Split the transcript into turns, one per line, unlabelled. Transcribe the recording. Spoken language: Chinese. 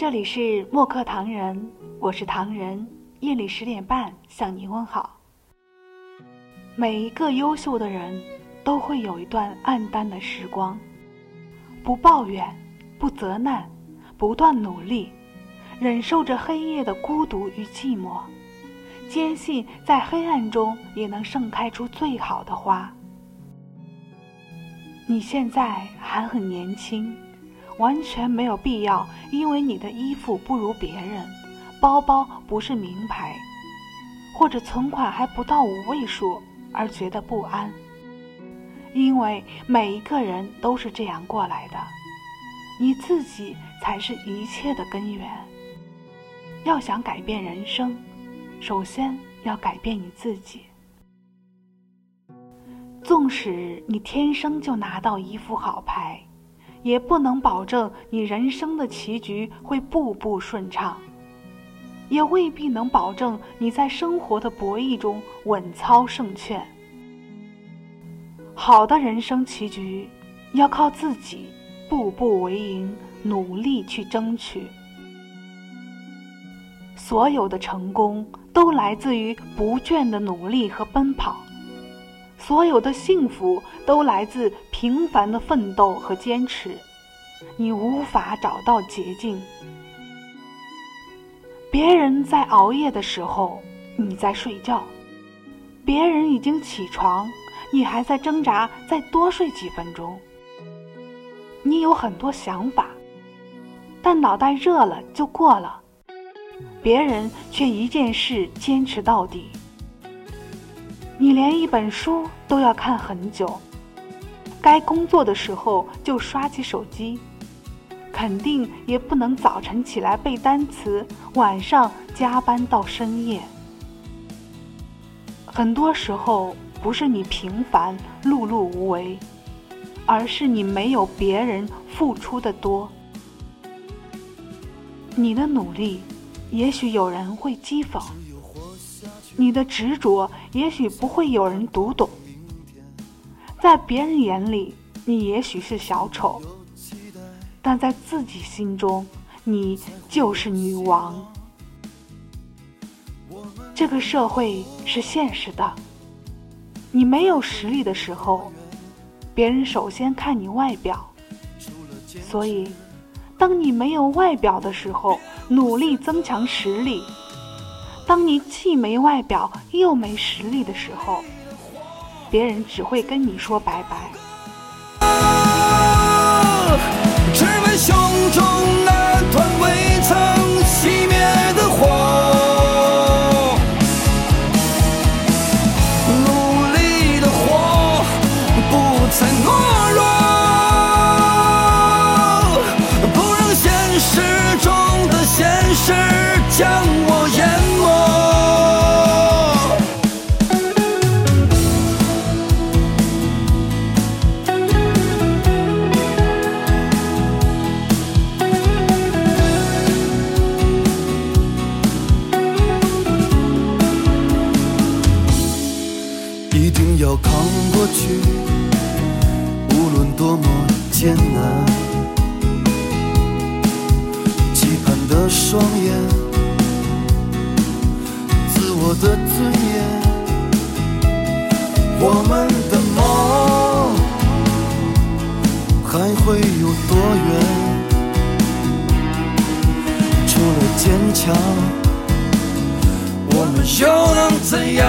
这里是墨客唐人，我是唐人。夜里十点半向你问好。每一个优秀的人都会有一段暗淡的时光，不抱怨，不责难，不断努力，忍受着黑夜的孤独与寂寞，坚信在黑暗中也能盛开出最好的花。你现在还很年轻，完全没有必要因为你的衣服不如别人，包包不是名牌，或者存款还不到五位数而觉得不安。因为每一个人都是这样过来的，你自己才是一切的根源。要想改变人生，首先要改变你自己。纵使你天生就拿到一副好牌，也不能保证你人生的棋局会步步顺畅，也未必能保证你在生活的博弈中稳操胜券。好的人生棋局，要靠自己步步为营，努力去争取。所有的成功都来自于不倦的努力和奔跑。所有的幸福都来自平凡的奋斗和坚持，你无法找到捷径。别人在熬夜的时候，你在睡觉；别人已经起床，你还在挣扎再多睡几分钟。你有很多想法，但脑袋热了就过了；别人却一件事坚持到底。你连一本书都要看很久，该工作的时候就刷起手机，肯定也不能早晨起来背单词，晚上加班到深夜。很多时候不是你平凡碌碌无为，而是你没有别人付出的多。你的努力，也许有人会讥讽。你的执着也许不会有人读懂，在别人眼里你也许是小丑，但在自己心中你就是女王。这个社会是现实的，你没有实力的时候，别人首先看你外表，所以当你没有外表的时候，努力增强实力。当你既没外表又没实力的时候，别人只会跟你说拜拜。只为胸中一定要扛过去，无论多么艰难，期盼的双眼，自我的尊严，我们的梦还会有多远？除了坚强，我们又能怎样？